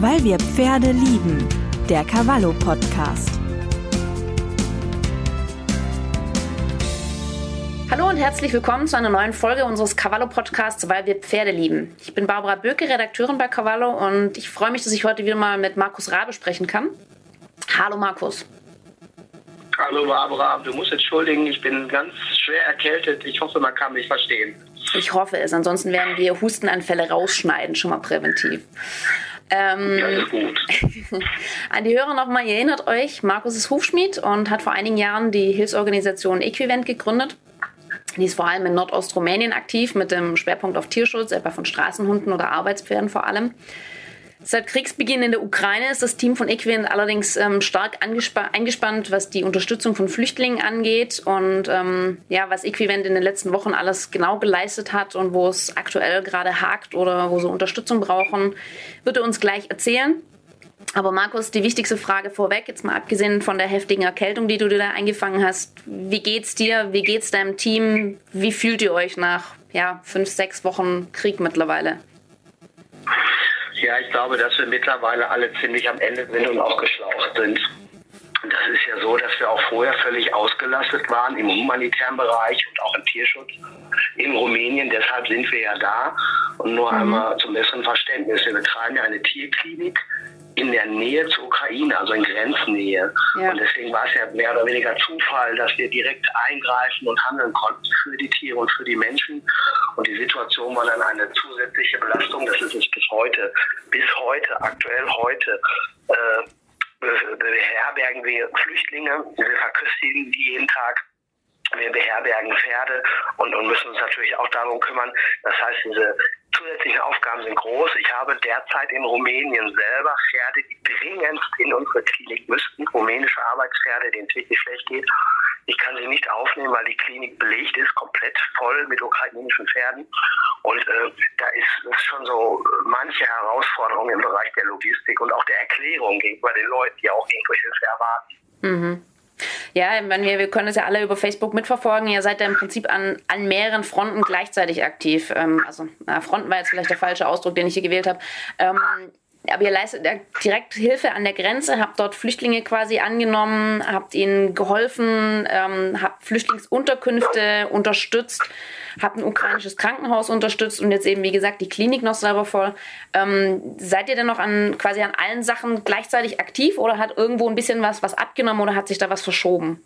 Weil wir Pferde lieben. Der Cavallo Podcast. Hallo und herzlich willkommen zu einer neuen Folge unseres Cavallo Podcasts, weil wir Pferde lieben. Ich bin Barbara Böke, Redakteurin bei Cavallo und ich freue mich, dass ich heute wieder mal mit Markus Rabe sprechen kann. Hallo Markus. Hallo Barbara, du musst entschuldigen, ich bin ganz schwer erkältet. Ich hoffe, man kann mich verstehen. Ich hoffe es, ansonsten werden wir Hustenanfälle rausschneiden, schon mal präventiv. Ähm, ja, ist gut. an die Hörer nochmal, ihr erinnert euch, Markus ist Hufschmied und hat vor einigen Jahren die Hilfsorganisation Equivent gegründet. Die ist vor allem in Nordostrumänien aktiv mit dem Schwerpunkt auf Tierschutz, etwa von Straßenhunden oder Arbeitspferden vor allem. Seit Kriegsbeginn in der Ukraine ist das Team von Equivent allerdings ähm, stark eingespannt, was die Unterstützung von Flüchtlingen angeht und ähm, ja, was Equivent in den letzten Wochen alles genau geleistet hat und wo es aktuell gerade hakt oder wo sie Unterstützung brauchen, wird er uns gleich erzählen. Aber Markus, die wichtigste Frage vorweg, jetzt mal abgesehen von der heftigen Erkältung, die du dir da eingefangen hast. Wie geht's dir? Wie geht's deinem Team? Wie fühlt ihr euch nach ja, fünf, sechs Wochen Krieg mittlerweile? Ja, ich glaube, dass wir mittlerweile alle ziemlich am Ende sind und auch geschlaucht sind. Das ist ja so, dass wir auch vorher völlig ausgelastet waren im humanitären Bereich und auch im Tierschutz in Rumänien. Deshalb sind wir ja da. Und nur mhm. einmal zum besseren Verständnis. Wir betreiben ja eine Tierklinik in der Nähe zur Ukraine, also in Grenznähe. Ja. Und deswegen war es ja mehr oder weniger Zufall, dass wir direkt eingreifen und handeln konnten für die Tiere und für die Menschen. Und die Situation war dann eine zusätzliche Belastung. Das ist es bis heute, bis heute, aktuell heute. Äh, beherbergen wir Flüchtlinge, wir verköstigen die jeden Tag wir beherbergen Pferde und, und, müssen uns natürlich auch darum kümmern. Das heißt, diese zusätzlichen Aufgaben sind groß. Ich habe derzeit in Rumänien selber Pferde, die dringend in unsere Klinik müssten, rumänische Arbeitspferde, denen es wirklich schlecht geht. Ich kann sie nicht aufnehmen, weil die Klinik belegt ist, komplett voll mit ukrainischen Pferden. Und äh, da ist, ist schon so manche Herausforderung im Bereich der Logistik und auch der Erklärung gegenüber den Leuten, die auch irgendwo Hilfe erwarten. Mhm. Ja, wenn wir, wir können es ja alle über Facebook mitverfolgen. Ihr seid ja im Prinzip an, an mehreren Fronten gleichzeitig aktiv. Ähm, also na, Fronten war jetzt vielleicht der falsche Ausdruck, den ich hier gewählt habe. Ähm, aber ihr leistet direkt Hilfe an der Grenze, habt dort Flüchtlinge quasi angenommen, habt ihnen geholfen, ähm, habt Flüchtlingsunterkünfte unterstützt, habt ein ukrainisches Krankenhaus unterstützt und jetzt eben, wie gesagt, die Klinik noch selber voll. Ähm, seid ihr denn noch an quasi an allen Sachen gleichzeitig aktiv oder hat irgendwo ein bisschen was, was abgenommen oder hat sich da was verschoben?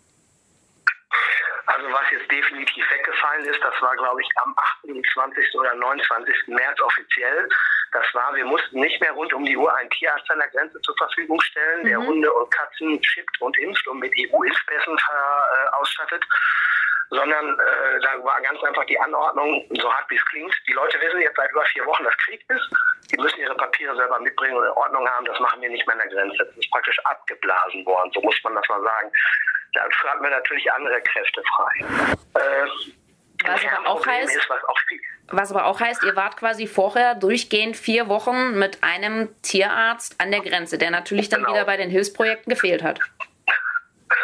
Also was jetzt definitiv weggefallen ist, das war glaube ich am 28. oder 29. März offiziell. Das war, wir mussten nicht mehr rund um die Uhr einen Tierarzt an der Grenze zur Verfügung stellen, mhm. der Hunde und Katzen schippt und impft und mit EU-Impfpässen äh, ausstattet sondern äh, da war ganz einfach die Anordnung, so hart wie es klingt. Die Leute wissen jetzt seit über vier Wochen, dass Krieg ist. Die müssen ihre Papiere selber mitbringen und in Ordnung haben. Das machen wir nicht mehr an der Grenze. Das ist praktisch abgeblasen worden, so muss man das mal sagen. Dafür hatten wir natürlich andere Kräfte frei. Äh, was aber, auch heißt, ist, was, auch was aber auch heißt, ihr wart quasi vorher durchgehend vier Wochen mit einem Tierarzt an der Grenze, der natürlich dann genau. wieder bei den Hilfsprojekten gefehlt hat.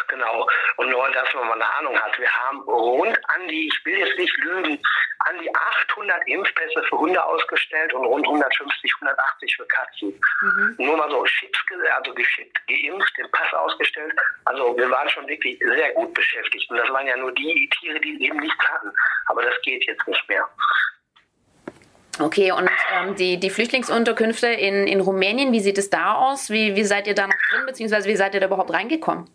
Genau. Und nur, dass man mal eine Ahnung hat, wir haben rund an die, ich will jetzt nicht lügen, an die 800 Impfpässe für Hunde ausgestellt und rund 150, 180 für Katzen. Mhm. Nur mal so Chips, also geschickt, geimpft, den Pass ausgestellt. Also wir waren schon wirklich sehr gut beschäftigt. Und das waren ja nur die Tiere, die eben nichts hatten. Aber das geht jetzt nicht mehr. Okay, und ähm, die, die Flüchtlingsunterkünfte in, in Rumänien, wie sieht es da aus? Wie, wie seid ihr da noch drin, beziehungsweise wie seid ihr da überhaupt reingekommen?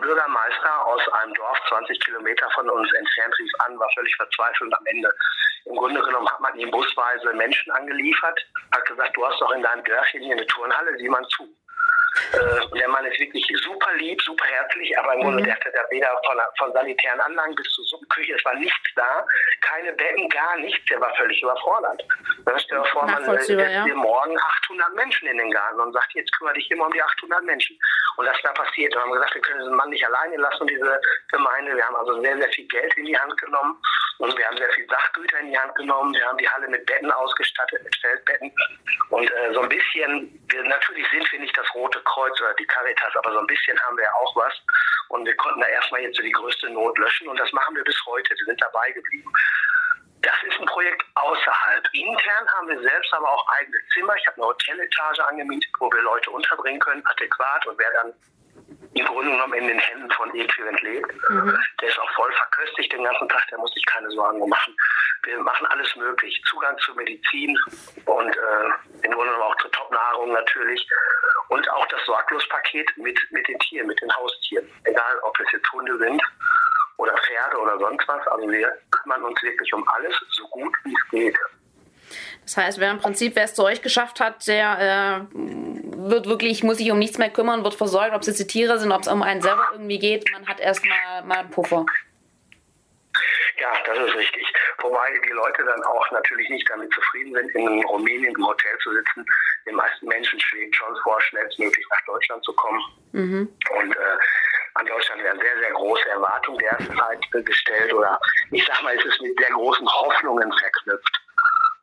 Bürgermeister aus einem Dorf 20 Kilometer von uns entfernt rief an, war völlig verzweifelt am Ende. Im Grunde genommen hat man ihm busweise Menschen angeliefert, hat gesagt, du hast doch in deinem Dörfchen hier eine Turnhalle, sieh mal zu. Äh, der Mann ist wirklich super lieb, super herzlich, aber im Grunde, mhm. der hatte da weder von, von sanitären Anlagen bis zur Suppenküche, es war nichts da, keine Betten, gar nichts, der war völlig überfordert. Dann stell dir vor, man setzt ja. dir morgen 800 Menschen in den Garten und sagt, jetzt kümmere dich immer um die 800 Menschen. Und das ist da passiert. Wir haben gesagt, wir können diesen Mann nicht alleine lassen, diese Gemeinde. Wir haben also sehr, sehr viel Geld in die Hand genommen und wir haben sehr viel Sachgüter in die Hand genommen. Wir haben die Halle mit Betten ausgestattet, mit Feldbetten. Und äh, so ein bisschen, wir, natürlich sind wir nicht das Rote Kreuz oder die Caritas, aber so ein bisschen haben wir ja auch was. Und wir konnten da erstmal jetzt so die größte Not löschen und das machen wir bis heute. Wir sind dabei geblieben. Das ist ein Projekt außerhalb. Intern haben wir selbst aber auch eigene Zimmer. Ich habe eine Hoteletage angemietet, wo wir Leute unterbringen können, adäquat. Und wer dann im Grunde genommen in den Händen von Equivent lebt, mhm. der ist auch voll verköstigt den ganzen Tag, der muss sich keine Sorgen machen. Wir machen alles möglich. Zugang zu Medizin und äh, im Grunde genommen auch zur Top-Nahrung natürlich. Und auch das Sorglospaket mit, mit den Tieren, mit den Haustieren. Egal, ob es jetzt Hunde sind oder Pferde oder sonst was. Also wir kümmern uns wirklich um alles, so gut wie es geht. Das heißt, wer im Prinzip, wer es zu euch geschafft hat, der äh, wird wirklich, muss sich um nichts mehr kümmern, wird versorgt, ob es jetzt die Tiere sind, ob es um einen selber irgendwie geht. Man hat erstmal mal einen Puffer. Ja, das ist richtig. Wobei die Leute dann auch natürlich nicht damit zufrieden sind, in Rumänien im Hotel zu sitzen. Den meisten Menschen schlägt schon vor, schnellstmöglich nach Deutschland zu kommen. Mhm. Und äh, an Deutschland werden sehr, sehr große Erwartungen derzeit gestellt oder ich sag mal, es ist mit sehr großen Hoffnungen verknüpft.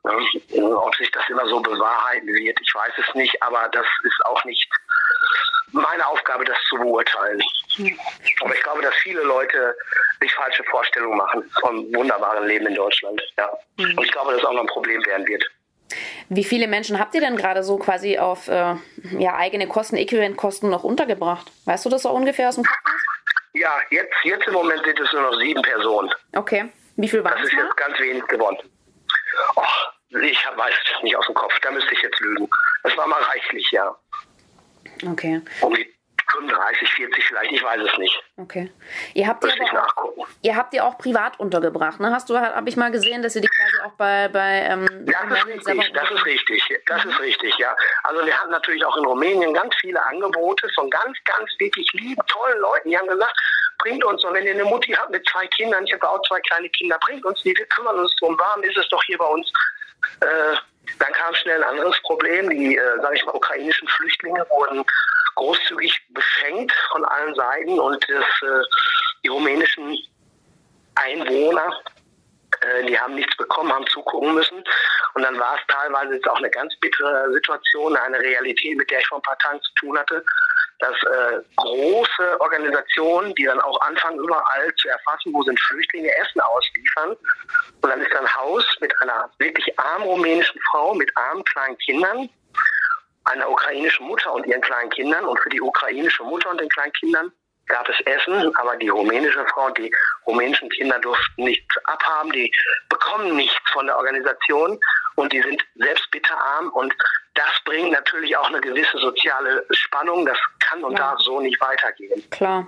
Ob sich das immer so bewahrheiten wird, ich weiß es nicht, aber das ist auch nicht meine Aufgabe, das zu beurteilen. Aber ich glaube, dass viele Leute sich falsche Vorstellungen machen vom wunderbaren Leben in Deutschland. Ja. Und ich glaube, dass es auch noch ein Problem werden wird. Wie viele Menschen habt ihr denn gerade so quasi auf äh, ja, eigene Kosten, Äquivalentkosten noch untergebracht? Weißt du das so ungefähr aus dem Kopf? Ja, jetzt, jetzt im Moment sind es nur noch sieben Personen. Okay. Wie viel waren das? Das ist jetzt ganz wenig geworden. Oh, ich weiß es nicht aus dem Kopf. Da müsste ich jetzt lügen. Es war mal reichlich, ja. Okay. Um die 35, 40 vielleicht, ich weiß es nicht. Okay. Ihr habt, die aber auch, ihr habt die auch privat untergebracht, ne? Hast du, habe ich mal gesehen, dass ihr die quasi auch bei, bei ähm, Das ist richtig, das ist richtig, das ist richtig, ja. Also wir hatten natürlich auch in Rumänien ganz viele Angebote von ganz, ganz wirklich lieben, tollen Leuten, die haben gesagt, bringt uns, und wenn ihr eine Mutti habt mit zwei Kindern, ich habe auch zwei kleine Kinder, bringt uns die, wir kümmern uns drum, warm ist es doch hier bei uns. Äh, dann kam schnell ein anderes Problem. Die, äh, sage ich mal, ukrainischen Flüchtlinge wurden großzügig beschenkt von allen Seiten und das, äh, die rumänischen Einwohner, äh, die haben nichts bekommen, haben zugucken müssen. Und dann war es teilweise jetzt auch eine ganz bittere Situation, eine Realität, mit der ich vor ein paar Tagen zu tun hatte, dass äh, große Organisationen, die dann auch anfangen, überall zu erfassen, wo sind Flüchtlinge, Essen ausliefern. Und dann ist ein Haus mit einer wirklich armen rumänischen Frau, mit armen kleinen Kindern, einer ukrainischen Mutter und ihren kleinen Kindern. Und für die ukrainische Mutter und den kleinen Kindern gab es Essen, aber die rumänische Frau die rumänischen Kinder durften nichts abhaben, die bekommen nichts von der Organisation und die sind selbst bitterarm und das bringt natürlich auch eine gewisse soziale Spannung. Das kann und ja. darf so nicht weitergehen. Klar.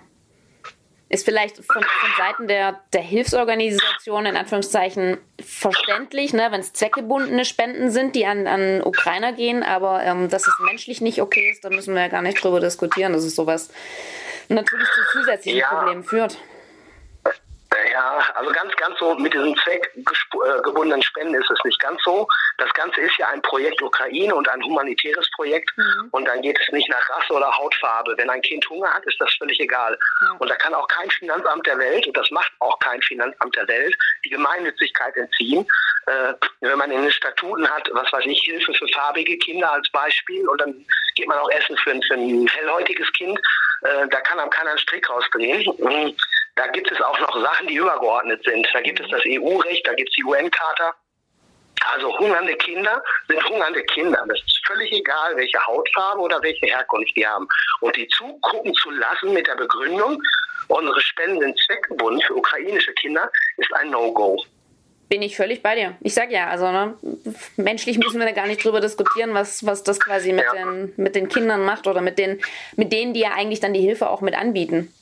Ist vielleicht von, von Seiten der, der Hilfsorganisation in Anführungszeichen verständlich, ne, wenn es zweckgebundene Spenden sind, die an, an Ukrainer gehen, aber ähm, dass es menschlich nicht okay ist, da müssen wir ja gar nicht drüber diskutieren, dass es sowas natürlich zu zusätzlichen ja. Problemen führt. Ja, also ganz, ganz so mit diesen zweckgebundenen Spenden ist es nicht ganz so. Das Ganze ist ja ein Projekt Ukraine und ein humanitäres Projekt. Mhm. Und dann geht es nicht nach Rasse oder Hautfarbe. Wenn ein Kind Hunger hat, ist das völlig egal. Mhm. Und da kann auch kein Finanzamt der Welt, und das macht auch kein Finanzamt der Welt, die Gemeinnützigkeit entziehen. Äh, wenn man in den Statuten hat, was weiß ich, Hilfe für farbige Kinder als Beispiel, und dann geht man auch essen für, für ein hellhäutiges Kind, äh, da kann einem keiner einen Strick rausdrehen. Da gibt es auch noch Sachen, die übergeordnet sind. Da gibt es das EU-Recht, da gibt es die UN-Charta. Also hungernde Kinder sind hungernde Kinder. Das ist völlig egal, welche Hautfarbe oder welche Herkunft die haben. Und die zugucken zu lassen mit der Begründung, unsere Spenden sind zweckgebunden für ukrainische Kinder, ist ein No-Go. Bin ich völlig bei dir. Ich sage ja, also ne, menschlich müssen wir da gar nicht drüber diskutieren, was, was das quasi mit, ja. den, mit den Kindern macht oder mit, den, mit denen, die ja eigentlich dann die Hilfe auch mit anbieten.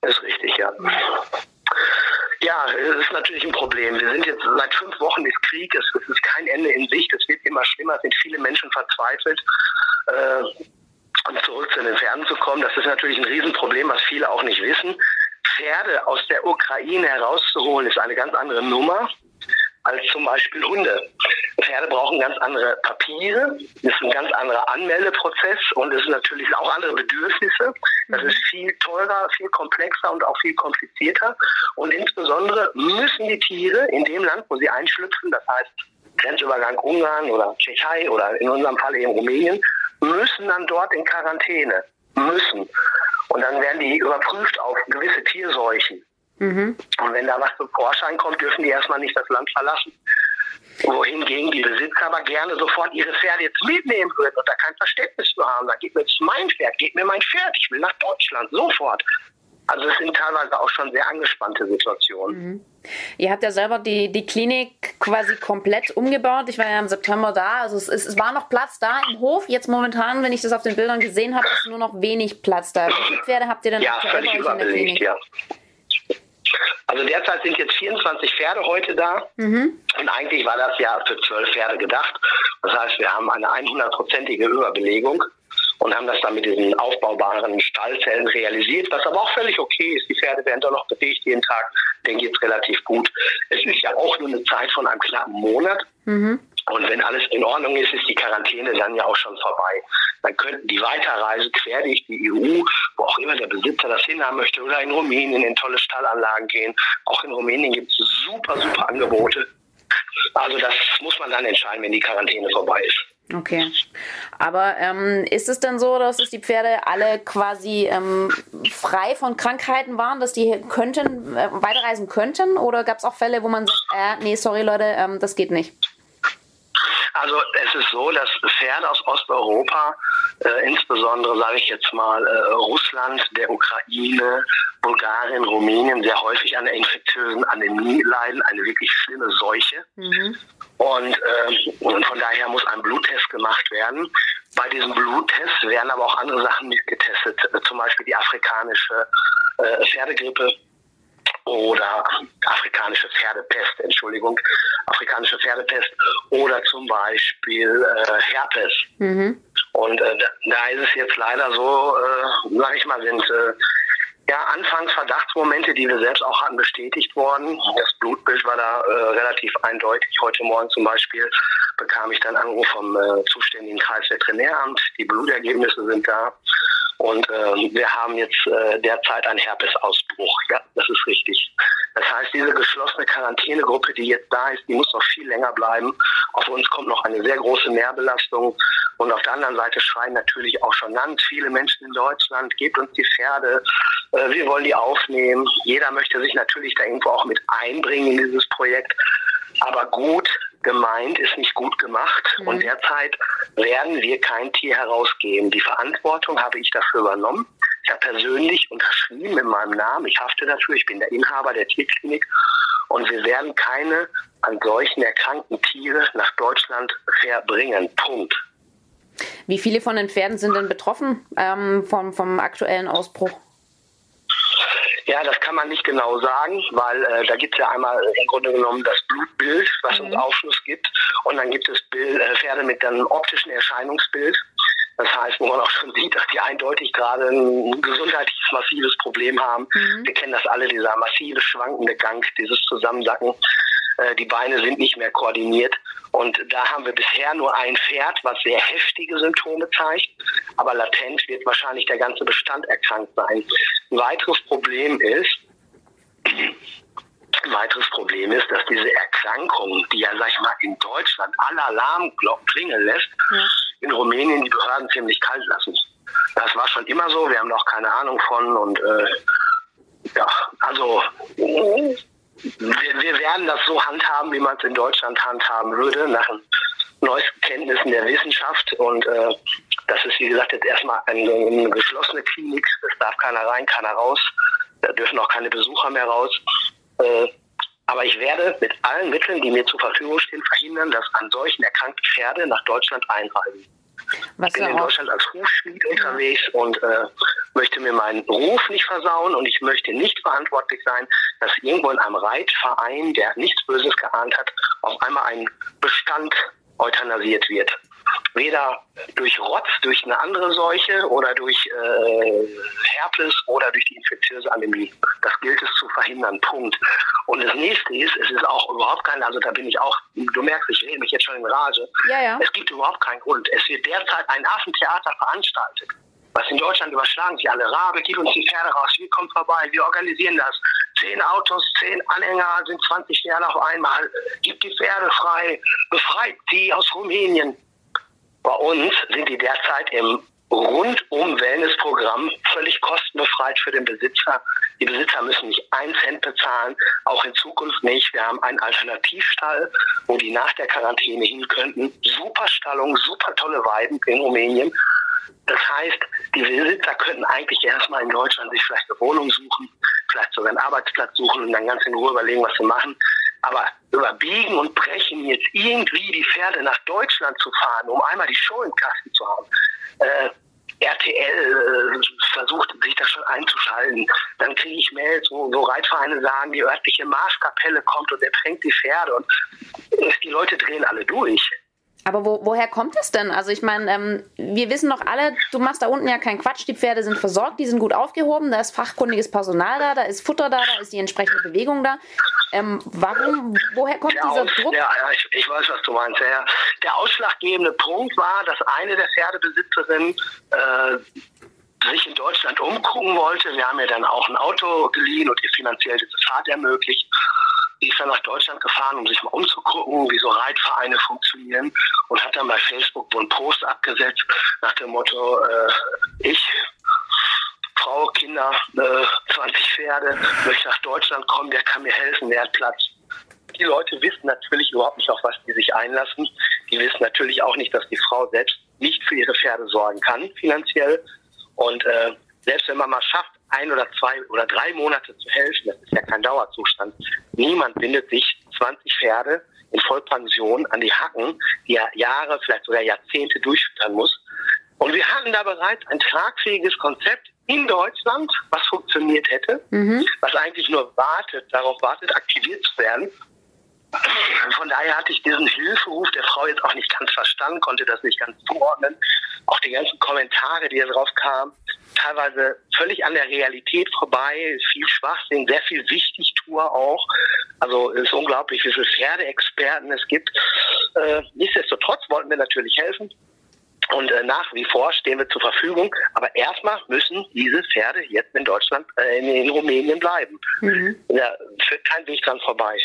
Ist richtig, ja. Ja, es ist natürlich ein Problem. Wir sind jetzt seit fünf Wochen ist Krieg, es, ist kein Ende in Sicht, es wird immer schlimmer, es sind viele Menschen verzweifelt. Äh, und zurück zu den Pferden zu kommen, das ist natürlich ein Riesenproblem, was viele auch nicht wissen. Pferde aus der Ukraine herauszuholen, ist eine ganz andere Nummer als zum Beispiel Hunde. Pferde brauchen ganz andere Papiere, ist ein ganz anderer Anmeldeprozess und es sind natürlich auch andere Bedürfnisse. Das ist viel teurer, viel komplexer und auch viel komplizierter. Und insbesondere müssen die Tiere in dem Land, wo sie einschlüpfen, das heißt Grenzübergang Ungarn oder Tschechei oder in unserem Fall eben Rumänien, müssen dann dort in Quarantäne. Müssen. Und dann werden die überprüft auf gewisse Tierseuchen. Mhm. Und wenn da was zum Vorschein kommt, dürfen die erstmal nicht das Land verlassen. Wohingegen die Besitzer aber gerne sofort ihre Pferde jetzt mitnehmen würden und da kein Verständnis zu haben. Da geht mir jetzt mein Pferd, geht mir mein Pferd, ich will nach Deutschland, sofort. Also es sind teilweise auch schon sehr angespannte Situationen. Mhm. Ihr habt ja selber die, die Klinik quasi komplett umgebaut. Ich war ja im September da. Also es, ist, es war noch Platz da im Hof. Jetzt momentan, wenn ich das auf den Bildern gesehen habe, ist nur noch wenig Platz da. Wie viele Pferde habt ihr denn ja, der Klinik? Ja. Also derzeit sind jetzt 24 Pferde heute da. Mhm. Und eigentlich war das ja für zwölf Pferde gedacht. Das heißt, wir haben eine 100-prozentige Überbelegung und haben das dann mit diesen aufbaubaren Stallzellen realisiert, was aber auch völlig okay ist. Die Pferde werden doch noch bewegt jeden Tag, denen geht es relativ gut. Es ist ja auch nur eine Zeit von einem knappen Monat. Mhm. Und wenn alles in Ordnung ist, ist die Quarantäne dann ja auch schon vorbei. Dann könnten die Weiterreise quer durch die EU, wo auch immer der Besitzer das hinhaben möchte, oder in Rumänien in tolle Stallanlagen gehen. Auch in Rumänien gibt es super, super Angebote. Also das muss man dann entscheiden, wenn die Quarantäne vorbei ist. Okay. Aber ähm, ist es denn so, dass es die Pferde alle quasi ähm, frei von Krankheiten waren, dass die könnten, äh, weiterreisen könnten? Oder gab es auch Fälle, wo man sagt, äh, nee, sorry Leute, ähm, das geht nicht? Also es ist so, dass Pferde aus Osteuropa, äh, insbesondere sage ich jetzt mal äh, Russland, der Ukraine, Bulgarien, Rumänien, sehr häufig an der infektiösen Anämie leiden, eine wirklich schlimme Seuche. Mhm. Und, äh, und von daher muss ein Bluttest gemacht werden. Bei diesem Bluttest werden aber auch andere Sachen mitgetestet, zum Beispiel die afrikanische äh, Pferdegrippe oder afrikanische Pferdepest, Entschuldigung, afrikanische Pferdepest oder zum Beispiel äh, Herpes. Mhm. Und äh, da ist es jetzt leider so, äh, sag ich mal, sind äh, ja, anfangs Verdachtsmomente, die wir selbst auch hatten, bestätigt worden. Das Blutbild war da äh, relativ eindeutig. Heute Morgen zum Beispiel bekam ich dann Anruf vom äh, zuständigen Kreisveterinäramt. Die Blutergebnisse sind da. Und äh, wir haben jetzt äh, derzeit einen Herpesausbruch. Ja, das ist richtig. Das heißt, diese geschlossene Quarantänegruppe, die jetzt da ist, die muss noch viel länger bleiben. Auf uns kommt noch eine sehr große Mehrbelastung. Und auf der anderen Seite schreien natürlich auch schon ganz viele Menschen in Deutschland, gebt uns die Pferde, äh, wir wollen die aufnehmen. Jeder möchte sich natürlich da irgendwo auch mit einbringen in dieses Projekt. Aber gut gemeint ist nicht gut gemacht. Mhm. Und derzeit werden wir kein Tier herausgeben. Die Verantwortung habe ich dafür übernommen. Ich habe persönlich unterschrieben mit meinem Namen. Ich hafte dafür. Ich bin der Inhaber der Tierklinik. Und wir werden keine an solchen erkrankten Tiere nach Deutschland verbringen. Punkt. Wie viele von den Pferden sind denn betroffen ähm, vom, vom aktuellen Ausbruch? Ja, das kann man nicht genau sagen, weil äh, da gibt es ja einmal im Grunde genommen das Blutbild, was mhm. uns Aufschluss gibt. Und dann gibt es Bild, äh, Pferde mit einem optischen Erscheinungsbild. Das heißt, wo man auch schon sieht, dass die eindeutig gerade ein gesundheitliches massives Problem haben. Mhm. Wir kennen das alle, dieser massive schwankende Gang, dieses Zusammensacken. Äh, die Beine sind nicht mehr koordiniert. Und da haben wir bisher nur ein Pferd, was sehr heftige Symptome zeigt, aber latent wird wahrscheinlich der ganze Bestand erkrankt sein. Ein weiteres Problem ist, ein weiteres Problem ist, dass diese Erkrankung, die ja, sag ich mal, in Deutschland alle Alarmglocken klingeln lässt, ja. in Rumänien die Behörden ziemlich kalt lassen. Das war schon immer so, wir haben noch keine Ahnung von und äh, ja, also wir, wir werden das so handhaben, wie man es in Deutschland handhaben würde, nach neuesten Kenntnissen der Wissenschaft. Und äh, das ist, wie gesagt, jetzt erstmal eine, eine geschlossene Klinik. Es darf keiner rein, keiner raus. Da dürfen auch keine Besucher mehr raus. Äh, aber ich werde mit allen Mitteln, die mir zur Verfügung stehen, verhindern, dass an solchen erkrankten Pferde nach Deutschland einreisen. Was ich bin in Deutschland als Hufschmied unterwegs und äh, möchte mir meinen Ruf nicht versauen und ich möchte nicht verantwortlich sein, dass irgendwo in einem Reitverein, der nichts Böses geahnt hat, auf einmal ein Bestand euthanasiert wird. Weder durch Rotz, durch eine andere Seuche oder durch äh, Herpes oder durch die infektiöse Anämie. Das gilt es zu verhindern. Punkt. Und das nächste ist, es ist auch überhaupt kein, also da bin ich auch, du merkst, ich rede mich jetzt schon in Rage. Ja, ja. Es gibt überhaupt keinen Grund. Es wird derzeit ein Affentheater veranstaltet. Was in Deutschland überschlagen sich alle. Rabe, gib uns die Pferde raus, wir kommen vorbei, wir organisieren das. Zehn Autos, zehn Anhänger, sind 20 Pferde auf einmal. Gib die Pferde frei, befreit sie aus Rumänien. Bei uns sind die derzeit im rundum Wellnessprogramm, völlig kostenbefreit für den Besitzer. Die Besitzer müssen nicht einen Cent bezahlen, auch in Zukunft nicht. Wir haben einen Alternativstall, wo die nach der Quarantäne hin könnten. Super Stallung, super tolle Weiden in Rumänien. Das heißt, die Besitzer könnten eigentlich erstmal in Deutschland sich vielleicht eine Wohnung suchen, vielleicht sogar einen Arbeitsplatz suchen und dann ganz in Ruhe überlegen, was sie machen. Aber überbiegen und brechen jetzt irgendwie die Pferde nach Deutschland zu fahren, um einmal die Show im Kasten zu haben, äh, RTL äh, versucht, sich das schon einzuschalten. Dann kriege ich Mails, wo, wo Reitvereine sagen, die örtliche Marschkapelle kommt und ertränkt die Pferde und die Leute drehen alle durch. Aber wo, woher kommt das denn? Also ich meine, ähm, wir wissen doch alle, du machst da unten ja keinen Quatsch, die Pferde sind versorgt, die sind gut aufgehoben, da ist fachkundiges Personal da, da ist Futter da, da ist die entsprechende Bewegung da. Ähm, warum, woher kommt der dieser Aus, Druck? Ja, ich, ich, weiß, was du meinst. Der, der ausschlaggebende Punkt war, dass eine der Pferdebesitzerinnen äh, sich in Deutschland umgucken wollte. Wir haben ihr dann auch ein Auto geliehen und ihr finanziell diese Fahrt ermöglicht. Die ist dann nach Deutschland gefahren, um sich mal umzugucken, wie so Reitvereine funktionieren und hat dann bei Facebook so einen Post abgesetzt nach dem Motto, äh, ich, Frau, Kinder, äh, 20 Pferde, möchte nach Deutschland kommen, der kann mir helfen, der hat Platz. Die Leute wissen natürlich überhaupt nicht, auf was die sich einlassen. Die wissen natürlich auch nicht, dass die Frau selbst nicht für ihre Pferde sorgen kann, finanziell. Und äh, selbst wenn man mal schafft, ein oder zwei oder drei Monate zu helfen, das ist ja kein Dauerzustand. Niemand bindet sich 20 Pferde in Vollpension an die Hacken, die er Jahre, vielleicht sogar Jahrzehnte durchfüttern muss. Und wir hatten da bereits ein tragfähiges Konzept in Deutschland, was funktioniert hätte, mhm. was eigentlich nur wartet, darauf wartet, aktiviert zu werden. Von daher hatte ich diesen Hilferuf der Frau jetzt auch nicht ganz verstanden, konnte das nicht ganz zuordnen. Auch die ganzen Kommentare, die da drauf kamen, teilweise völlig an der Realität vorbei, viel Schwachsinn, sehr viel Wichtigtour auch. Also es ist unglaublich, wie viele Pferdeexperten es gibt. Äh, nichtsdestotrotz wollten wir natürlich helfen. Und äh, nach wie vor stehen wir zur Verfügung. Aber erstmal müssen diese Pferde jetzt in Deutschland, äh, in, in, Rumänien bleiben. Mhm. Da führt kein Weg dran vorbei.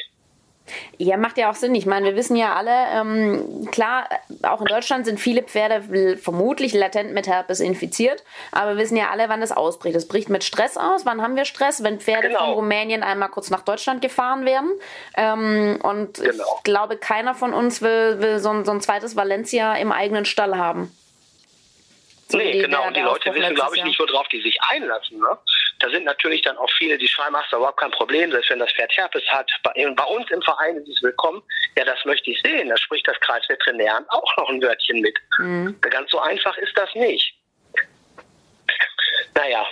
Ja, macht ja auch Sinn. Ich meine, wir wissen ja alle, ähm, klar, auch in Deutschland sind viele Pferde vermutlich latent mit Herpes infiziert, aber wir wissen ja alle, wann das ausbricht. Es bricht mit Stress aus. Wann haben wir Stress? Wenn Pferde genau. von Rumänien einmal kurz nach Deutschland gefahren werden. Ähm, und genau. ich glaube, keiner von uns will, will so, ein, so ein zweites Valencia im eigenen Stall haben. So nee, genau. Und die Leute wissen, glaube ich, nicht, worauf die sich einlassen. Ne? Da sind natürlich dann auch viele, die schreiben, ach, überhaupt kein Problem, selbst wenn das Pferd Herpes hat. Bei, bei, uns im Verein ist es willkommen. Ja, das möchte ich sehen. Da spricht das Kreisveterinäramt auch noch ein Wörtchen mit. Mhm. Ganz so einfach ist das nicht. Naja,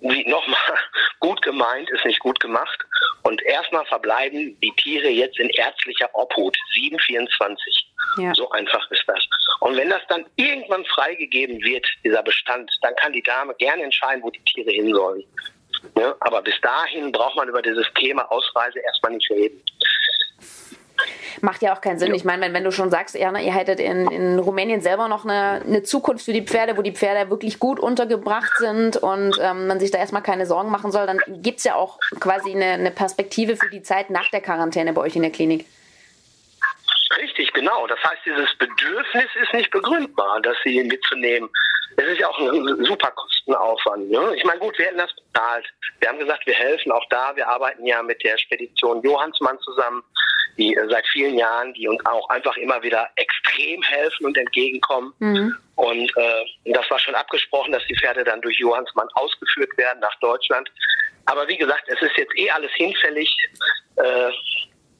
nochmal, gut gemeint ist nicht gut gemacht. Und erstmal verbleiben die Tiere jetzt in ärztlicher Obhut. 724. Ja. So einfach ist das. Und wenn das dann irgendwann freigegeben wird, dieser Bestand, dann kann die Dame gerne entscheiden, wo die Tiere hin sollen. Ja, aber bis dahin braucht man über dieses Thema Ausreise erstmal nicht reden. Macht ja auch keinen Sinn. Ich meine, wenn, wenn du schon sagst, Erna, ihr hättet in, in Rumänien selber noch eine, eine Zukunft für die Pferde, wo die Pferde wirklich gut untergebracht sind und ähm, man sich da erstmal keine Sorgen machen soll, dann gibt es ja auch quasi eine, eine Perspektive für die Zeit nach der Quarantäne bei euch in der Klinik. Richtig, genau. Das heißt, dieses Bedürfnis ist nicht begründbar, das sie mitzunehmen. Es ist ja auch ein super Kostenaufwand. Ne? Ich meine, gut, wir hätten das bezahlt. Wir haben gesagt, wir helfen auch da. Wir arbeiten ja mit der Spedition Johannsmann zusammen, die äh, seit vielen Jahren, die uns auch einfach immer wieder extrem helfen und entgegenkommen. Mhm. Und äh, das war schon abgesprochen, dass die Pferde dann durch Johannsmann ausgeführt werden nach Deutschland. Aber wie gesagt, es ist jetzt eh alles hinfällig. Äh,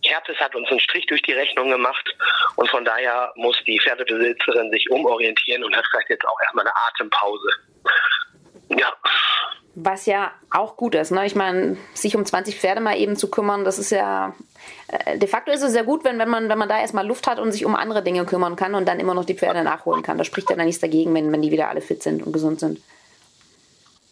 Herpes hat uns einen Strich durch die Rechnung gemacht und von daher muss die Pferdebesitzerin sich umorientieren und hat vielleicht jetzt auch erstmal eine Atempause. Ja. Was ja auch gut ist, ne? Ich meine, sich um 20 Pferde mal eben zu kümmern, das ist ja äh, de facto ist es sehr gut, wenn, wenn, man, wenn man da erstmal Luft hat und sich um andere Dinge kümmern kann und dann immer noch die Pferde nachholen kann. Da spricht ja dann nichts dagegen, wenn, wenn die wieder alle fit sind und gesund sind.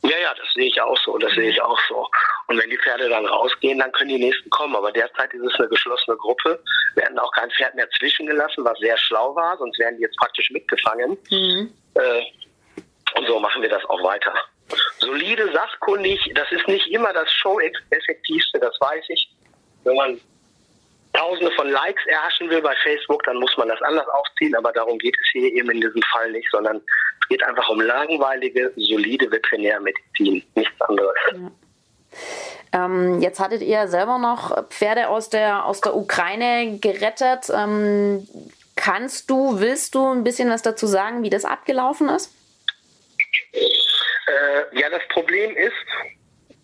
Ja, ja, das sehe ich auch so, das sehe ich auch so. Und wenn die Pferde dann rausgehen, dann können die nächsten kommen. Aber derzeit ist es eine geschlossene Gruppe. Wir werden auch kein Pferd mehr zwischengelassen, was sehr schlau war, sonst wären die jetzt praktisch mitgefangen. Mhm. Äh, und so machen wir das auch weiter. Solide, sachkundig, das ist nicht immer das Show-Effektivste, das weiß ich. Wenn man Tausende von Likes erhaschen will bei Facebook, dann muss man das anders aufziehen, aber darum geht es hier eben in diesem Fall nicht, sondern Es geht einfach um langweilige, solide Veterinärmedizin, nichts anderes. Ja. Ähm, jetzt hattet ihr selber noch Pferde aus der, aus der Ukraine gerettet. Ähm, kannst du, willst du ein bisschen was dazu sagen, wie das abgelaufen ist? Äh, ja, das Problem ist,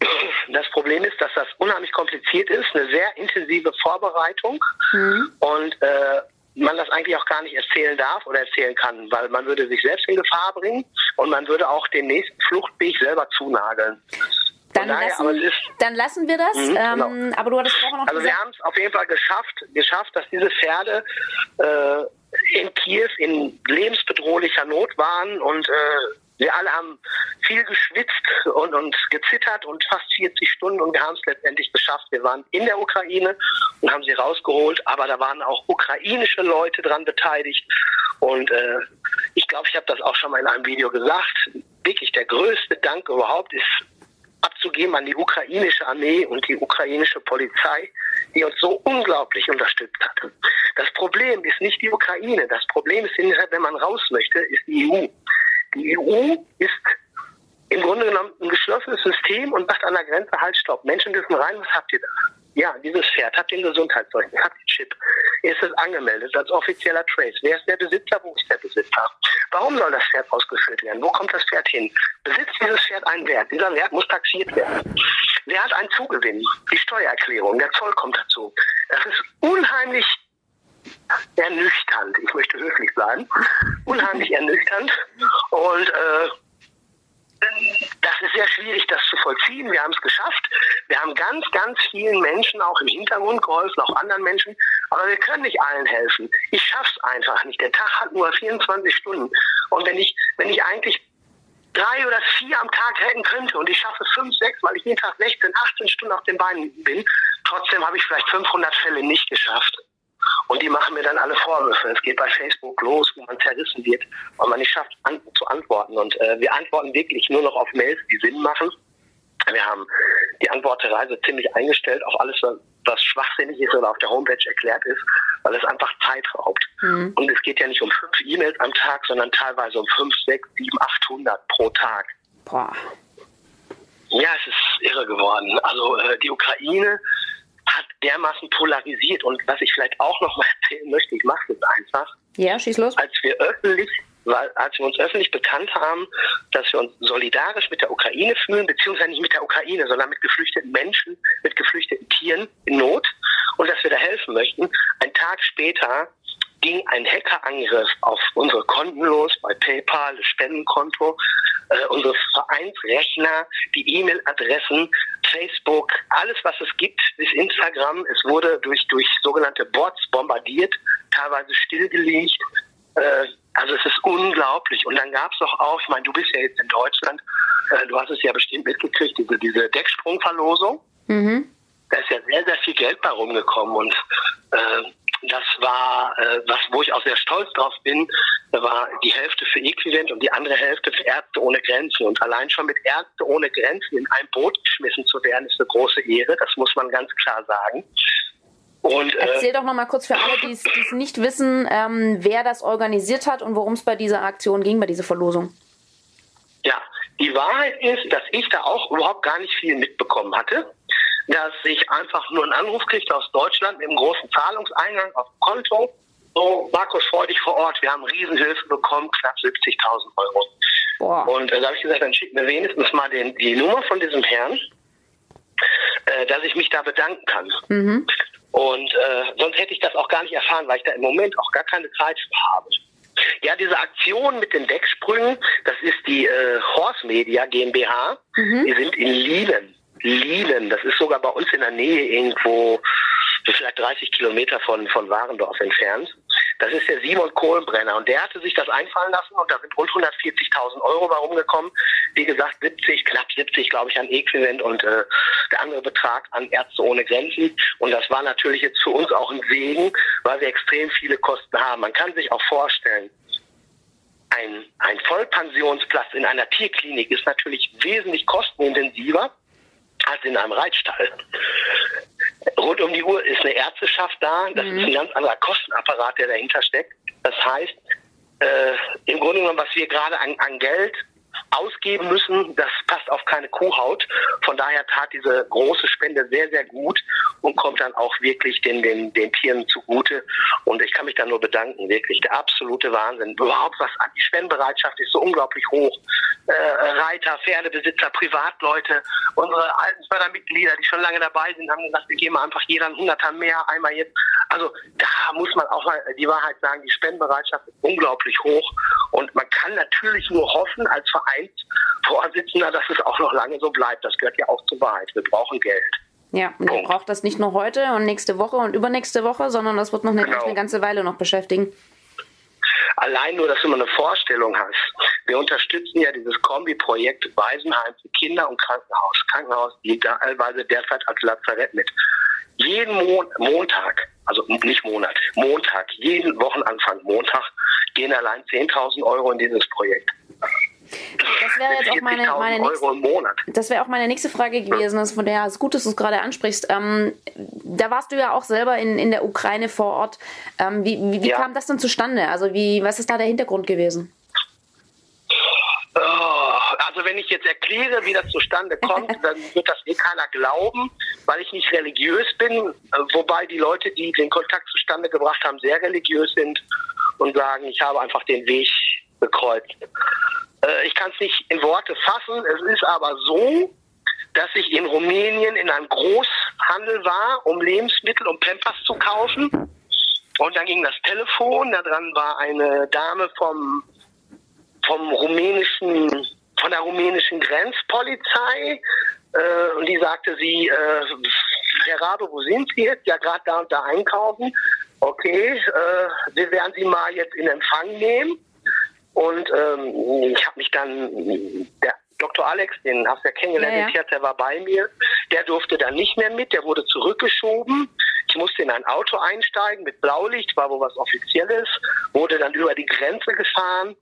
das Problem ist, dass das unheimlich kompliziert ist, eine sehr intensive Vorbereitung mhm. und äh, man das eigentlich auch gar nicht erzählen darf oder erzählen kann, weil man würde sich selbst in Gefahr bringen und man würde auch den nächsten Fluchtweg selber zunageln. Dann, daher, lassen, ist, dann lassen wir das. Mh, genau. ähm, aber du hattest vorher noch Also gesagt, wir haben es auf jeden Fall geschafft, geschafft, dass diese Pferde äh, in Kiew in lebensbedrohlicher Not waren und äh, wir alle haben viel geschwitzt und, und gezittert und fast 40 Stunden und wir haben es letztendlich geschafft. Wir waren in der Ukraine und haben sie rausgeholt, aber da waren auch ukrainische Leute dran beteiligt und äh, ich glaube, ich habe das auch schon mal in einem Video gesagt. Wirklich der größte Dank überhaupt ist abzugeben an die ukrainische Armee und die ukrainische Polizei, die uns so unglaublich unterstützt hat. Das Problem ist nicht die Ukraine. Das Problem ist, wenn man raus möchte, ist die EU. Die EU ist im Grunde genommen ein geschlossenes System und sagt an der Grenze, halt, stopp, Menschen dürfen rein, was habt ihr da? Ja, dieses Pferd hat den Gesundheitszeugnis, hat den Chip. Ist es angemeldet als offizieller Trace? Wer ist der Besitzer? Wo ist der Besitzer? Warum soll das Pferd ausgeführt werden? Wo kommt das Pferd hin? Besitzt dieses Pferd einen Wert? Dieser Wert muss taxiert werden. Wer hat einen Zugewinn? Die Steuererklärung, der Zoll kommt dazu. Das ist unheimlich ernüchternd. Ich möchte höflich bleiben. Unheimlich ernüchternd. Und äh, das ist sehr schwierig, das zu vollziehen. Wir haben es geschafft. Wir haben ganz, ganz vielen Menschen auch im Hintergrund geholfen, auch anderen Menschen. Aber wir können nicht allen helfen. Ich schaffe es einfach nicht. Der Tag hat nur 24 Stunden. Und wenn ich, wenn ich eigentlich drei oder vier am Tag retten könnte und ich schaffe fünf, sechs, weil ich jeden Tag 16, 18 Stunden auf den Beinen bin, trotzdem habe ich vielleicht 500 Fälle nicht geschafft. Und die machen mir dann alle Vorwürfe. Es geht bei Facebook los, wo man zerrissen wird, weil man nicht schafft an, zu antworten. Und äh, wir antworten wirklich nur noch auf Mails, die Sinn machen. Wir haben die Antworterei ziemlich eingestellt auf alles, was schwachsinnig ist oder auf der Homepage erklärt ist, weil es einfach Zeit raubt. Mhm. Und es geht ja nicht um fünf E-Mails am Tag, sondern teilweise um fünf, sechs, sieben, achthundert pro Tag. Boah. Ja, es ist irre geworden. Also äh, die Ukraine hat dermaßen polarisiert. Und was ich vielleicht auch noch mal erzählen möchte, ich mache es einfach. Ja, schieß los. Als wir öffentlich weil als wir uns öffentlich bekannt haben, dass wir uns solidarisch mit der Ukraine fühlen, beziehungsweise nicht mit der Ukraine, sondern mit geflüchteten Menschen, mit geflüchteten Tieren in Not und dass wir da helfen möchten. Ein Tag später ging ein Hackerangriff auf unsere Konten los, bei PayPal, das Spendenkonto, äh, unsere Vereinsrechner, die E-Mail-Adressen, Facebook, alles was es gibt, bis Instagram. Es wurde durch, durch sogenannte Bots bombardiert, teilweise stillgelegt. Äh, also es ist unglaublich. Und dann gab es doch auch, ich meine, du bist ja jetzt in Deutschland, äh, du hast es ja bestimmt mitgekriegt, diese, diese Decksprungverlosung. Mhm. Da ist ja sehr, sehr viel Geld bei rumgekommen und äh, das war, äh, was, wo ich auch sehr stolz drauf bin, war die Hälfte für Equivent und die andere Hälfte für Ärzte ohne Grenzen. Und allein schon mit Ärzte ohne Grenzen in ein Boot geschmissen zu werden, ist eine große Ehre. Das muss man ganz klar sagen. Und, äh, Erzähl doch noch mal kurz für alle, die es nicht wissen, ähm, wer das organisiert hat und worum es bei dieser Aktion ging, bei dieser Verlosung. Ja, die Wahrheit ist, dass ich da auch überhaupt gar nicht viel mitbekommen hatte dass ich einfach nur einen Anruf kriegte aus Deutschland mit einem großen Zahlungseingang auf dem Konto. So, Markus, freu dich vor Ort, wir haben Riesenhilfe bekommen, knapp 70.000 Euro. Boah. Und äh, da habe ich gesagt, dann schick mir wenigstens mal den, die Nummer von diesem Herrn, äh, dass ich mich da bedanken kann. Mhm. Und äh, sonst hätte ich das auch gar nicht erfahren, weil ich da im Moment auch gar keine Zeit für habe. Ja, diese Aktion mit den Decksprüngen, das ist die äh, Horse Media GmbH. Mhm. Die sind in Lielen. Lielen. Das ist sogar bei uns in der Nähe irgendwo vielleicht 30 Kilometer von, von Warendorf entfernt. Das ist der Simon Kohlenbrenner und der hatte sich das einfallen lassen und da sind rund 140.000 Euro bei rumgekommen. Wie gesagt, 70, knapp 70, glaube ich, an Äquivalent und äh, der andere Betrag an Ärzte ohne Grenzen. Und das war natürlich jetzt für uns auch ein Segen, weil wir extrem viele Kosten haben. Man kann sich auch vorstellen, ein, ein Vollpensionsplatz in einer Tierklinik ist natürlich wesentlich kostenintensiver als in einem Reitstall. Rund um die Uhr ist eine Ärzteschaft da. Das mhm. ist ein ganz anderer Kostenapparat, der dahinter steckt. Das heißt, äh, im Grunde genommen, was wir gerade an, an Geld ausgeben müssen, das passt auf keine Kuhhaut. Von daher tat diese große Spende sehr, sehr gut und kommt dann auch wirklich den, den, den Tieren zugute. Und ich kann mich da nur bedanken, wirklich der absolute Wahnsinn. Überhaupt was an die Spendenbereitschaft ist so unglaublich hoch. Äh, Reiter, Pferdebesitzer, Privatleute, unsere alten Fördermitglieder, die schon lange dabei sind, haben gesagt, wir geben einfach jeder ein Hunderter mehr, einmal jetzt. Also da muss man auch mal die Wahrheit sagen, die Spendenbereitschaft ist unglaublich hoch. Und man kann natürlich nur hoffen als Vereinsvorsitzender, dass es auch noch lange so bleibt. Das gehört ja auch zur Wahrheit. Wir brauchen Geld. Ja, und ihr braucht das nicht nur heute und nächste Woche und übernächste Woche, sondern das wird noch eine, genau. eine ganze Weile noch beschäftigen. Allein nur, dass du mal eine Vorstellung hast. Wir unterstützen ja dieses Kombi-Projekt Waisenheim für Kinder und Krankenhaus. Krankenhaus liegt teilweise derzeit als Lazarett mit. Jeden Mon Montag, also nicht Monat, Montag, jeden Wochenanfang Montag gehen allein 10.000 Euro in dieses Projekt. Das wäre jetzt auch meine, meine nächste, das wäre auch meine nächste Frage gewesen, das von der es gut, dass du es gerade ansprichst. Ähm, da warst du ja auch selber in, in der Ukraine vor Ort. Ähm, wie wie, wie ja. kam das denn zustande? Also wie, was ist da der Hintergrund gewesen? Oh, also wenn ich jetzt erkläre, wie das zustande kommt, dann wird das eh keiner glauben, weil ich nicht religiös bin, äh, wobei die Leute, die den Kontakt zustande gebracht haben, sehr religiös sind und sagen, ich habe einfach den Weg bekreuzt. Äh, ich kann es nicht in Worte fassen. Es ist aber so, dass ich in Rumänien in einem Großhandel war, um Lebensmittel, um Pampers zu kaufen. Und dann ging das Telefon, da dran war eine Dame vom, vom rumänischen, von der rumänischen Grenzpolizei. Äh, und die sagte sie, äh, Herr Rabe, wo sind Sie jetzt? Ja, gerade da und da einkaufen. Okay, äh, wir werden Sie mal jetzt in Empfang nehmen. Und ähm, ich habe mich dann, der Dr. Alex, den hast du ja kennengelernt, ja, ja. der war bei mir, der durfte dann nicht mehr mit, der wurde zurückgeschoben. Ich musste in ein Auto einsteigen mit Blaulicht, war wohl was Offizielles, wurde dann über die Grenze gefahren.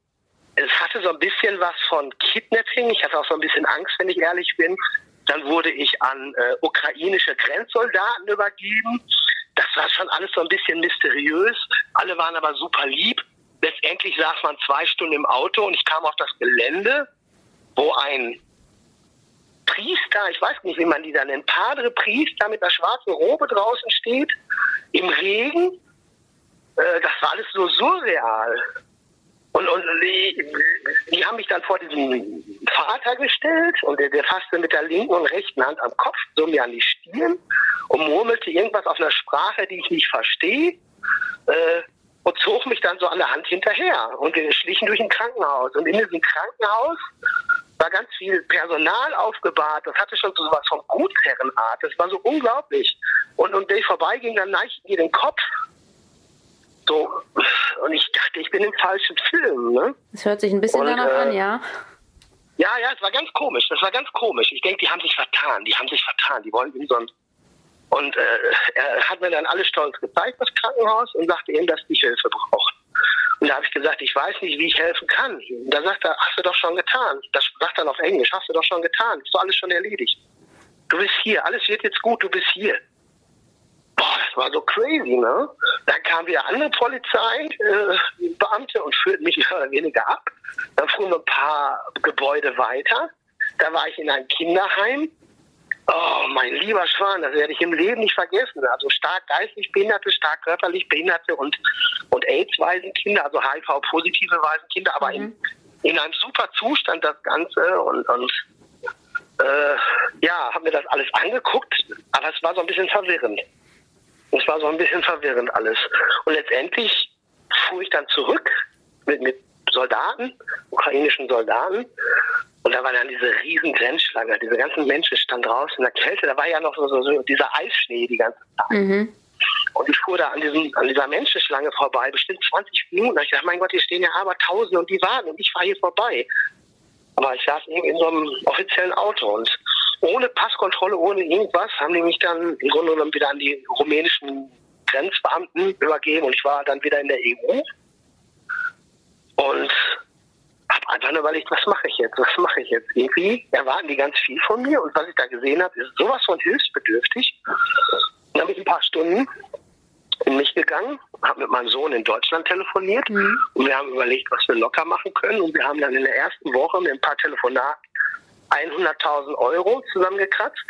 Es hatte so ein bisschen was von Kidnapping. Ich hatte auch so ein bisschen Angst, wenn ich ehrlich bin. Dann wurde ich an äh, ukrainische Grenzsoldaten übergeben. Das war schon alles so ein bisschen mysteriös. Alle waren aber super lieb letztendlich saß man zwei Stunden im Auto und ich kam auf das Gelände, wo ein Priester, ich weiß nicht, wie man die da nennt, Padre Priester mit einer schwarzen Robe draußen steht, im Regen. Äh, das war alles so surreal. Und, und die, die, haben mich dann vor diesen Vater gestellt und der, der fasste mit der linken und rechten Hand am Kopf, so mir an die Stirn und murmelte irgendwas auf einer Sprache, die ich nicht verstehe. Äh, und zog mich dann so an der Hand hinterher. Und wir schlichen durch ein Krankenhaus. Und in diesem Krankenhaus war ganz viel Personal aufgebahrt. Das hatte schon so was von Gutsherrenart. Das war so unglaublich. Und, und wenn ich vorbeiging, dann neigten die den Kopf. So. Und ich dachte, ich bin im falschen Film. Ne? Das hört sich ein bisschen und, danach äh, an, ja. Ja, ja, es war ganz komisch. Das war ganz komisch. Ich denke, die haben sich vertan. Die haben sich vertan. Die wollen in so ein und äh, er hat mir dann alles stolz gezeigt, das Krankenhaus, und sagte ihm, dass die Hilfe braucht. Und da habe ich gesagt, ich weiß nicht, wie ich helfen kann. Da sagt er, hast du doch schon getan. Das sagt er auf Englisch, hast du doch schon getan. Ist doch alles schon erledigt. Du bist hier, alles wird jetzt gut, du bist hier. Boah, das war so crazy, ne? Dann kam wieder andere Polizeibeamte äh, und führten mich mehr oder weniger ab. Dann fuhren wir ein paar Gebäude weiter. Da war ich in einem Kinderheim Oh, mein lieber Schwan, das werde ich im Leben nicht vergessen. Also stark geistig Behinderte, stark körperlich Behinderte und, und AIDS-Waisenkinder, also HIV-positive Waisenkinder, aber mhm. in, in einem super Zustand das Ganze und, und äh, ja, haben mir das alles angeguckt, aber es war so ein bisschen verwirrend. Es war so ein bisschen verwirrend alles. Und letztendlich fuhr ich dann zurück mit, mit Soldaten, ukrainischen Soldaten, und da war dann diese riesen Grenzschlange, diese ganzen Menschen standen draußen in der Kälte, da war ja noch so, so, so dieser Eisschnee die ganze Zeit. Mhm. Und ich fuhr da an, diesem, an dieser Menschenschlange vorbei, bestimmt 20 Minuten. Und ich dachte, mein Gott, hier stehen ja aber Tausende und die warten und ich fahre hier vorbei. Aber ich saß in so einem offiziellen Auto und ohne Passkontrolle, ohne irgendwas, haben die mich dann im Grunde genommen wieder an die rumänischen Grenzbeamten übergeben und ich war dann wieder in der EU. Und habe einfach nur überlegt, was mache ich jetzt, was mache ich jetzt? Irgendwie erwarten die ganz viel von mir und was ich da gesehen habe, ist sowas von hilfsbedürftig. Dann bin ich ein paar Stunden in mich gegangen habe mit meinem Sohn in Deutschland telefoniert mhm. und wir haben überlegt, was wir locker machen können. Und wir haben dann in der ersten Woche mit ein paar Telefonaten 100.000 Euro zusammengekratzt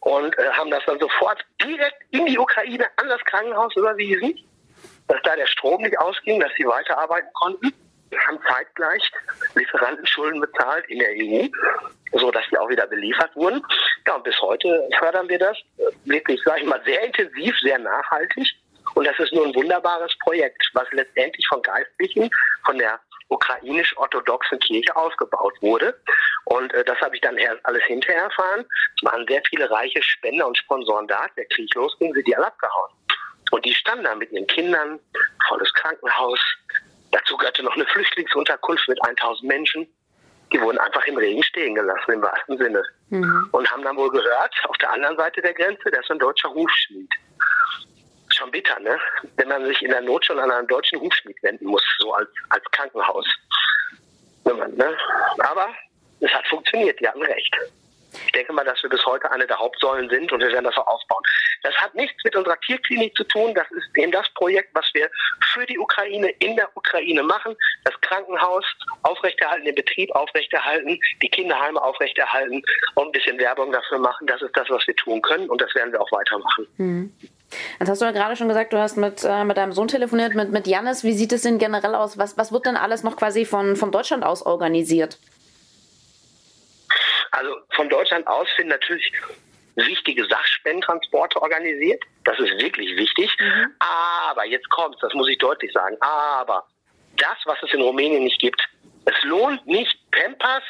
und äh, haben das dann sofort direkt in die Ukraine an das Krankenhaus überwiesen, dass da der Strom nicht ausging, dass sie weiterarbeiten konnten. Wir haben zeitgleich Lieferantenschulden bezahlt in der EU, so dass die auch wieder beliefert wurden. Ja, und bis heute fördern wir das wirklich, sage ich mal, sehr intensiv, sehr nachhaltig. Und das ist nur ein wunderbares Projekt, was letztendlich von Geistlichen, von der ukrainisch-orthodoxen Kirche aufgebaut wurde. Und äh, das habe ich dann alles hinterher erfahren. Es waren sehr viele reiche Spender und Sponsoren da. Der Krieg losging, sind die alle abgehauen. Und die standen da mit ihren Kindern, volles Krankenhaus. Dazu gehörte noch eine Flüchtlingsunterkunft mit 1000 Menschen. Die wurden einfach im Regen stehen gelassen, im wahrsten Sinne. Mhm. Und haben dann wohl gehört, auf der anderen Seite der Grenze, da ist ein deutscher Hufschmied schon bitter, ne? Wenn man sich in der Not schon an einen deutschen Hufschmied wenden muss, so als, als Krankenhaus. Ne? Aber es hat funktioniert, die hatten recht. Ich denke mal, dass wir bis heute eine der Hauptsäulen sind und wir werden das auch aufbauen. Das hat nichts mit unserer Tierklinik zu tun. Das ist eben das Projekt, was wir für die Ukraine in der Ukraine machen. Das Krankenhaus aufrechterhalten, den Betrieb aufrechterhalten, die Kinderheime aufrechterhalten und ein bisschen Werbung dafür machen. Das ist das, was wir tun können und das werden wir auch weitermachen. Mhm. Jetzt hast du ja gerade schon gesagt, du hast mit, äh, mit deinem Sohn telefoniert, mit, mit Janis. Wie sieht es denn generell aus? Was, was wird denn alles noch quasi von, von Deutschland aus organisiert? Also von Deutschland aus sind natürlich wichtige Sachspendentransporte organisiert. Das ist wirklich wichtig. Mhm. Aber jetzt kommt's, das muss ich deutlich sagen. Aber das, was es in Rumänien nicht gibt, es lohnt nicht, Pampers,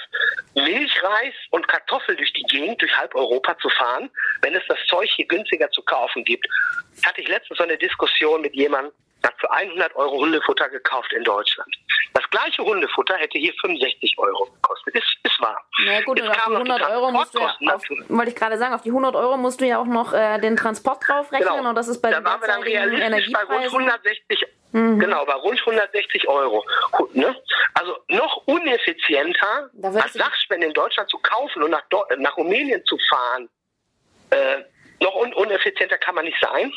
Milchreis und Kartoffeln durch die Gegend, durch halb Europa zu fahren, wenn es das Zeug hier günstiger zu kaufen gibt. Hatte ich letztens so eine Diskussion mit jemandem, hat für 100 Euro Hundefutter gekauft in Deutschland. Das gleiche Hundefutter hätte hier 65 Euro gekostet. Ist, ist wahr. Na gut, und auf die 100 Euro musst du ja, auf, wollte ich gerade sagen, auf die 100 Euro musst du ja auch noch äh, den Transport draufrechnen genau. und das ist bei da den waren wir dann realistisch bei rund 160 Mhm. Genau, bei rund 160 Euro. Ne? Also noch uneffizienter, als Sachspende in Deutschland zu kaufen und nach, nach Rumänien zu fahren. Äh, noch un uneffizienter kann man nicht sein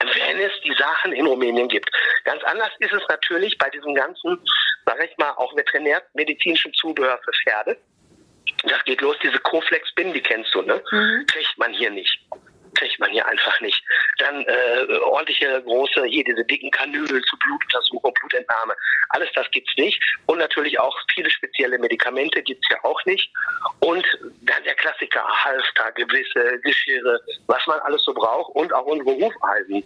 wenn es die Sachen in Rumänien gibt. Ganz anders ist es natürlich bei diesem ganzen, sage ich mal, auch veterinärmedizinischen Zubehör für Pferde. Das geht los, diese Coflex-Bin, die kennst du, ne? Mhm. Kriegt man hier nicht kriegt man hier einfach nicht. Dann äh, ordentliche große, hier diese dicken Kanülen zu Blutuntersuchung, Blutentnahme. Alles das gibt's nicht. Und natürlich auch viele spezielle Medikamente gibt's ja auch nicht. Und dann der Klassiker, Halfter, gewisse Geschirre, was man alles so braucht und auch unsere Hufeisen.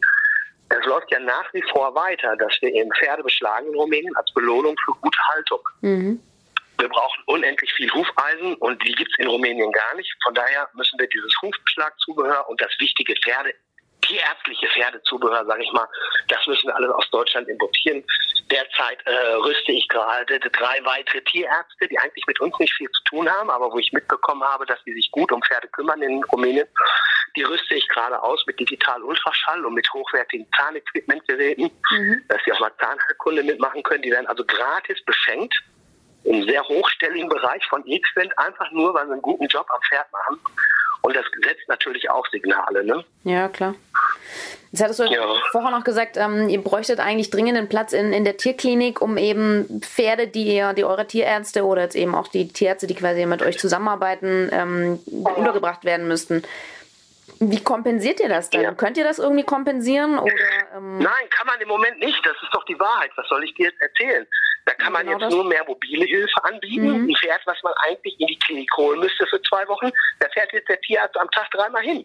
Es läuft ja nach wie vor weiter, dass wir eben Pferde beschlagen in Rumänien als Belohnung für gute Haltung. Mhm. Wir brauchen unendlich viel Hufeisen und die gibt es in Rumänien gar nicht. Von daher müssen wir dieses Hufbeschlagzubehör und das wichtige Pferde, tierärztliche Pferdezubehör, sage ich mal, das müssen wir alles aus Deutschland importieren. Derzeit äh, rüste ich gerade drei weitere Tierärzte, die eigentlich mit uns nicht viel zu tun haben, aber wo ich mitbekommen habe, dass sie sich gut um Pferde kümmern in Rumänien. Die rüste ich gerade aus mit Digital-Ultraschall und mit hochwertigen Zahnequipmentgeräten, mhm. dass sie auch mal Zahnheilkunde mitmachen können. Die werden also gratis beschenkt im sehr hochstelligen Bereich von X-Wind, einfach nur, weil sie einen guten Job am Pferd machen. Und das setzt natürlich auch Signale. Ne? Ja, klar. Jetzt hattest du ja. vorher noch gesagt, ähm, ihr bräuchtet eigentlich dringend einen Platz in, in der Tierklinik, um eben Pferde, die ihr, die eure Tierärzte oder jetzt eben auch die Tierärzte, die quasi mit euch zusammenarbeiten, ähm, untergebracht werden müssten. Wie kompensiert ihr das dann? Ja. Könnt ihr das irgendwie kompensieren? Oder, ähm Nein, kann man im Moment nicht. Das ist doch die Wahrheit. Was soll ich dir jetzt erzählen? Da kann man genau jetzt nur mehr mobile Hilfe anbieten. Mhm. Ein Pferd, was man eigentlich in die Klinik holen müsste für zwei Wochen, da fährt jetzt der Tierarzt am Tag dreimal hin.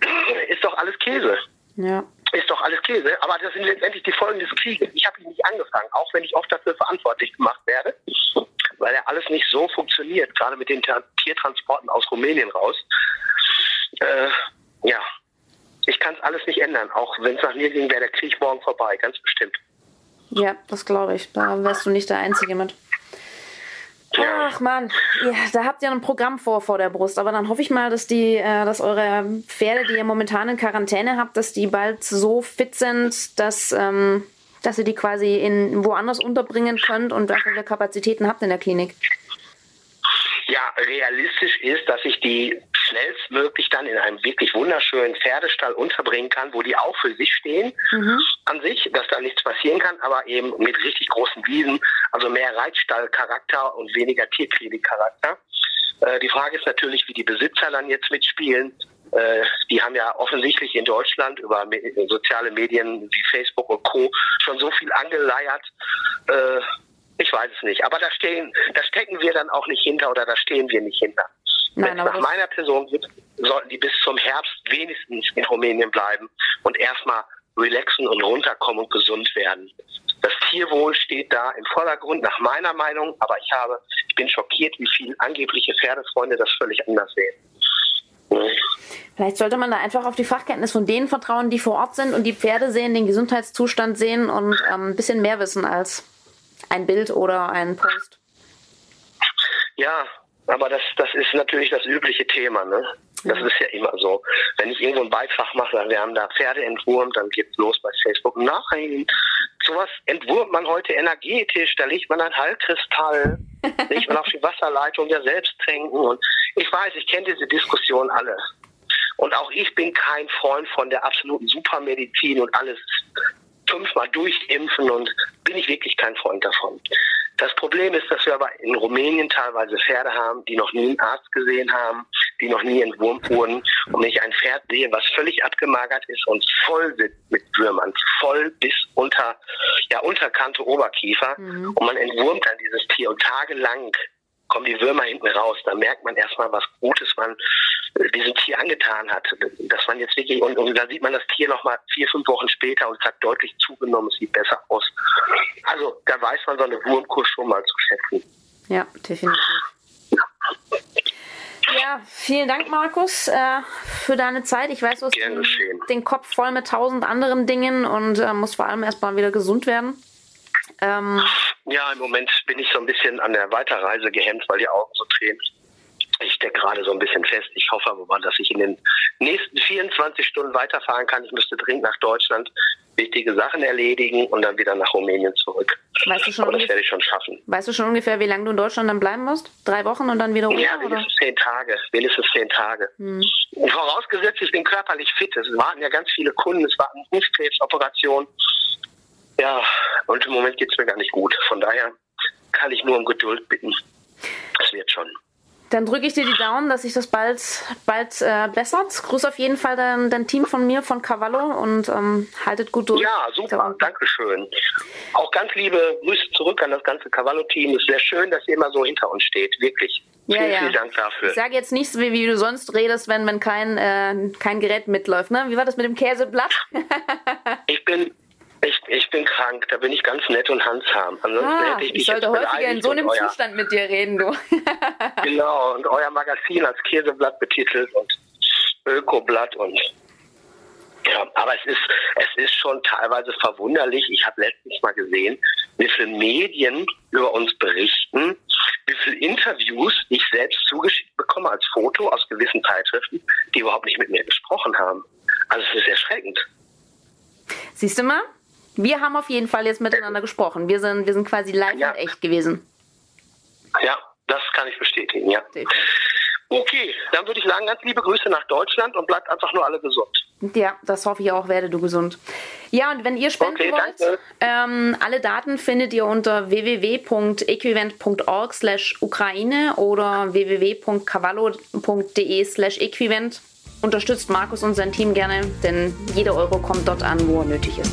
Ist doch alles Käse. Ja. Ist doch alles Käse. Aber das sind letztendlich die Folgen des Krieges. Ich habe ihn nicht angefangen, auch wenn ich oft dafür verantwortlich gemacht werde, weil er alles nicht so funktioniert, gerade mit den Tiertransporten aus Rumänien raus äh, ja, ich kann es alles nicht ändern. Auch wenn es nach mir ging, wäre der Krieg morgen vorbei, ganz bestimmt. Ja, das glaube ich. Da wärst du nicht der Einzige mit. Ach man, ja, da habt ihr ein Programm vor vor der Brust, aber dann hoffe ich mal, dass die, äh, dass eure Pferde, die ihr momentan in Quarantäne habt, dass die bald so fit sind, dass, ähm, dass ihr die quasi in woanders unterbringen könnt und dafür Kapazitäten habt in der Klinik. Ja, realistisch ist, dass ich die schnellstmöglich dann in einem wirklich wunderschönen Pferdestall unterbringen kann, wo die auch für sich stehen mhm. an sich, dass da nichts passieren kann, aber eben mit richtig großen Wiesen, also mehr Reitstallcharakter und weniger Tierklinikcharakter. Äh, die Frage ist natürlich, wie die Besitzer dann jetzt mitspielen. Äh, die haben ja offensichtlich in Deutschland über soziale Medien wie Facebook und Co. schon so viel angeleiert. Ich weiß es nicht. Aber da stehen, da stecken wir dann auch nicht hinter oder da stehen wir nicht hinter. Es nach meiner Person geht, sollten die bis zum Herbst wenigstens in Rumänien bleiben und erstmal relaxen und runterkommen und gesund werden. Das Tierwohl steht da im Vordergrund, nach meiner Meinung, aber ich habe, ich bin schockiert, wie viele angebliche Pferdefreunde das völlig anders sehen. Vielleicht sollte man da einfach auf die Fachkenntnis von denen vertrauen, die vor Ort sind und die Pferde sehen, den Gesundheitszustand sehen und ähm, ein bisschen mehr wissen als ein Bild oder ein Post. Ja, aber das, das ist natürlich das übliche Thema. Ne? Das ist ja immer so. Wenn ich irgendwo einen Beitrag mache, wir haben da Pferde entwurmt, dann geht's los bei Facebook. Nein, sowas entwurmt man heute energetisch. Da legt man ein Heilkristall, legt man auf die Wasserleitung ja selbst trinken. Und ich weiß, ich kenne diese Diskussion alle. Und auch ich bin kein Freund von der absoluten Supermedizin und alles fünfmal durchimpfen und bin ich wirklich kein Freund davon. Das Problem ist, dass wir aber in Rumänien teilweise Pferde haben, die noch nie einen Arzt gesehen haben, die noch nie entwurmt wurden. Und wenn ich ein Pferd sehe, was völlig abgemagert ist und voll sitzt mit Würmern, voll bis unter, ja, Unterkante Oberkiefer, mhm. und man entwurmt dann dieses Tier und tagelang kommen die Würmer hinten raus. Da merkt man erstmal, was Gutes man äh, diesem Tier angetan hat. Dass man jetzt wirklich, und, und da sieht man das Tier nochmal vier, fünf Wochen später und es hat deutlich zugenommen, es sieht besser aus. Also da weiß man so eine Wurmkur schon mal zu schätzen. Ja, definitiv. Ja, vielen Dank, Markus, äh, für deine Zeit. Ich weiß, du hast den, den, Kopf voll mit tausend anderen Dingen und äh, musst vor allem erstmal wieder gesund werden. Ähm, ja, im Moment bin ich so ein bisschen an der Weiterreise gehemmt, weil die Augen so tränen. Ich stecke gerade so ein bisschen fest. Ich hoffe aber mal, dass ich in den nächsten 24 Stunden weiterfahren kann. Ich müsste dringend nach Deutschland wichtige Sachen erledigen und dann wieder nach Rumänien zurück. Weißt du schon aber das werde ich schon schaffen. Weißt du schon ungefähr, wie lange du in Deutschland dann bleiben musst? Drei Wochen und dann wieder runter? Ja, wenigstens oder? zehn Tage. Wenigstens zehn Tage. Hm. Vorausgesetzt, ich bin körperlich fit. Es warten ja ganz viele Kunden. Es warten Hufkrebsoperationen. Ja, und im Moment geht es mir gar nicht gut. Von daher kann ich nur um Geduld bitten. Das wird schon. Dann drücke ich dir die Daumen, dass sich das bald, bald äh, bessert. Grüß auf jeden Fall dein, dein Team von mir, von Cavallo und ähm, haltet gut durch. Ja, super, Dankeschön. Auch ganz liebe Grüße zurück an das ganze Cavallo-Team. Es ist sehr schön, dass ihr immer so hinter uns steht, wirklich. Ja, vielen, ja. vielen Dank dafür. Ich sage jetzt nichts, wie, wie, du sonst redest, wenn, wenn kein, äh, kein Gerät mitläuft. Ne? Wie war das mit dem Käseblatt? ich bin ich, ich bin krank, da bin ich ganz nett und handsam. Ansonsten ah, hätte ich, ich sollte häufiger in so einem euer, Zustand mit dir reden, du. genau, und euer Magazin als Käseblatt betitelt und Ökoblatt und ja, aber es ist, es ist schon teilweise verwunderlich. Ich habe letztens mal gesehen, wie viele Medien über uns berichten, wie viele Interviews ich selbst zugeschickt bekomme als Foto aus gewissen Zeitschriften, die überhaupt nicht mit mir gesprochen haben. Also es ist erschreckend. Siehst du mal? Wir haben auf jeden Fall jetzt miteinander gesprochen. Wir sind, wir sind quasi live ja. und echt gewesen. Ja, das kann ich bestätigen, ja. Okay, dann würde ich sagen, ganz liebe Grüße nach Deutschland und bleibt einfach nur alle gesund. Ja, das hoffe ich auch, werde du gesund. Ja, und wenn ihr spenden okay, wollt, ähm, alle Daten findet ihr unter www.equivent.org slash Ukraine oder www.cavallo.de slash equivent. Unterstützt Markus und sein Team gerne, denn jeder Euro kommt dort an, wo er nötig ist.